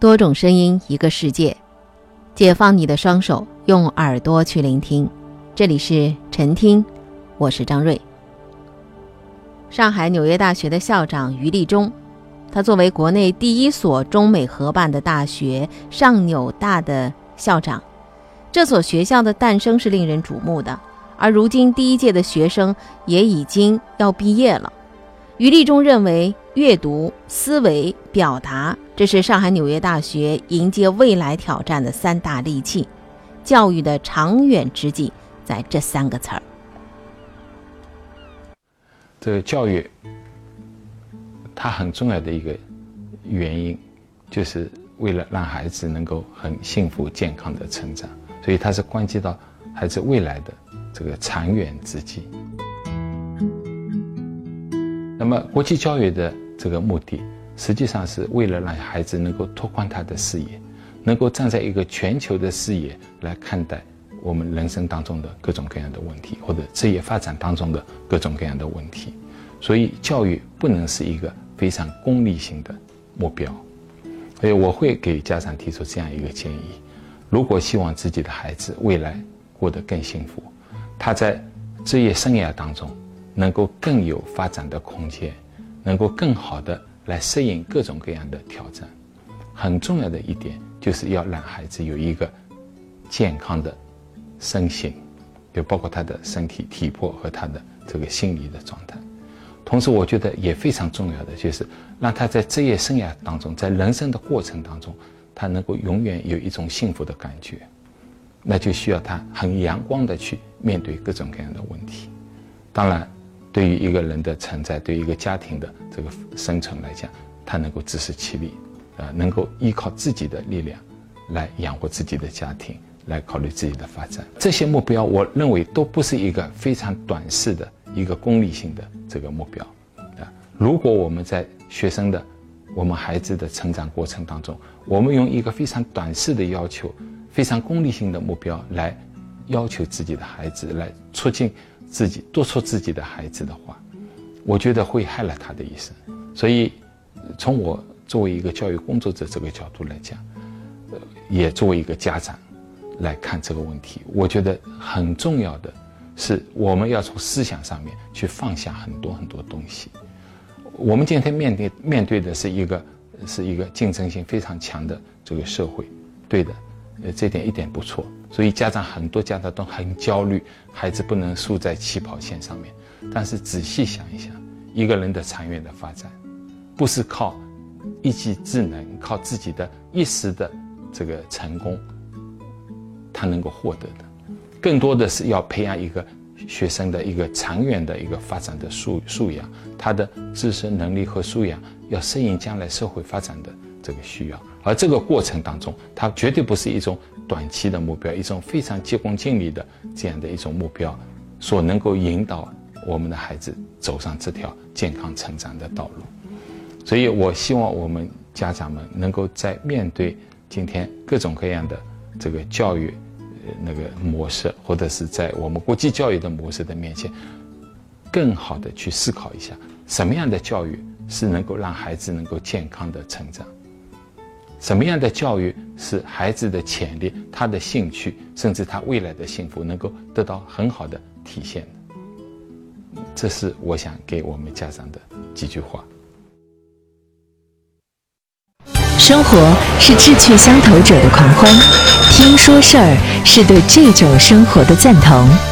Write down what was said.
多种声音，一个世界。解放你的双手，用耳朵去聆听。这里是晨听，我是张瑞。上海纽约大学的校长于立中，他作为国内第一所中美合办的大学上纽大的校长，这所学校的诞生是令人瞩目的。而如今第一届的学生也已经要毕业了。于立中认为，阅读、思维、表达。这是上海纽约大学迎接未来挑战的三大利器，教育的长远之计在这三个词儿。这个教育，它很重要的一个原因，就是为了让孩子能够很幸福健康的成长，所以它是关系到孩子未来的这个长远之计。那么，国际教育的这个目的。实际上是为了让孩子能够拓宽他的视野，能够站在一个全球的视野来看待我们人生当中的各种各样的问题，或者职业发展当中的各种各样的问题。所以，教育不能是一个非常功利性的目标。所以，我会给家长提出这样一个建议：如果希望自己的孩子未来过得更幸福，他在职业生涯当中能够更有发展的空间，能够更好的。来适应各种各样的挑战，很重要的一点就是要让孩子有一个健康的身心，就包括他的身体体魄和他的这个心理的状态。同时，我觉得也非常重要的就是让他在职业生涯当中，在人生的过程当中，他能够永远有一种幸福的感觉。那就需要他很阳光的去面对各种各样的问题。当然。对于一个人的存在，对于一个家庭的这个生存来讲，他能够自食其力，啊，能够依靠自己的力量来养活自己的家庭，来考虑自己的发展。这些目标，我认为都不是一个非常短视的一个功利性的这个目标，啊，如果我们在学生的、我们孩子的成长过程当中，我们用一个非常短视的要求、非常功利性的目标来要求自己的孩子，来促进。自己督促自己的孩子的话，我觉得会害了他的一生。所以，从我作为一个教育工作者这个角度来讲，呃，也作为一个家长来看这个问题，我觉得很重要的是，我们要从思想上面去放下很多很多东西。我们今天面对面对的是一个是一个竞争性非常强的这个社会，对的，呃，这点一点不错。所以家长很多家长都很焦虑，孩子不能输在起跑线上面。但是仔细想一想，一个人的长远的发展，不是靠一技之能、靠自己的一时的这个成功，他能够获得的，更多的是要培养一个学生的一个长远的一个发展的素素养，他的自身能力和素养要适应将来社会发展的这个需要。而这个过程当中，它绝对不是一种。短期的目标，一种非常急功近利的这样的一种目标，所能够引导我们的孩子走上这条健康成长的道路。所以我希望我们家长们能够在面对今天各种各样的这个教育那个模式，或者是在我们国际教育的模式的面前，更好的去思考一下，什么样的教育是能够让孩子能够健康的成长。什么样的教育是孩子的潜力、他的兴趣，甚至他未来的幸福能够得到很好的体现的？这是我想给我们家长的几句话。生活是志趣相投者的狂欢，听说事儿是对这种生活的赞同。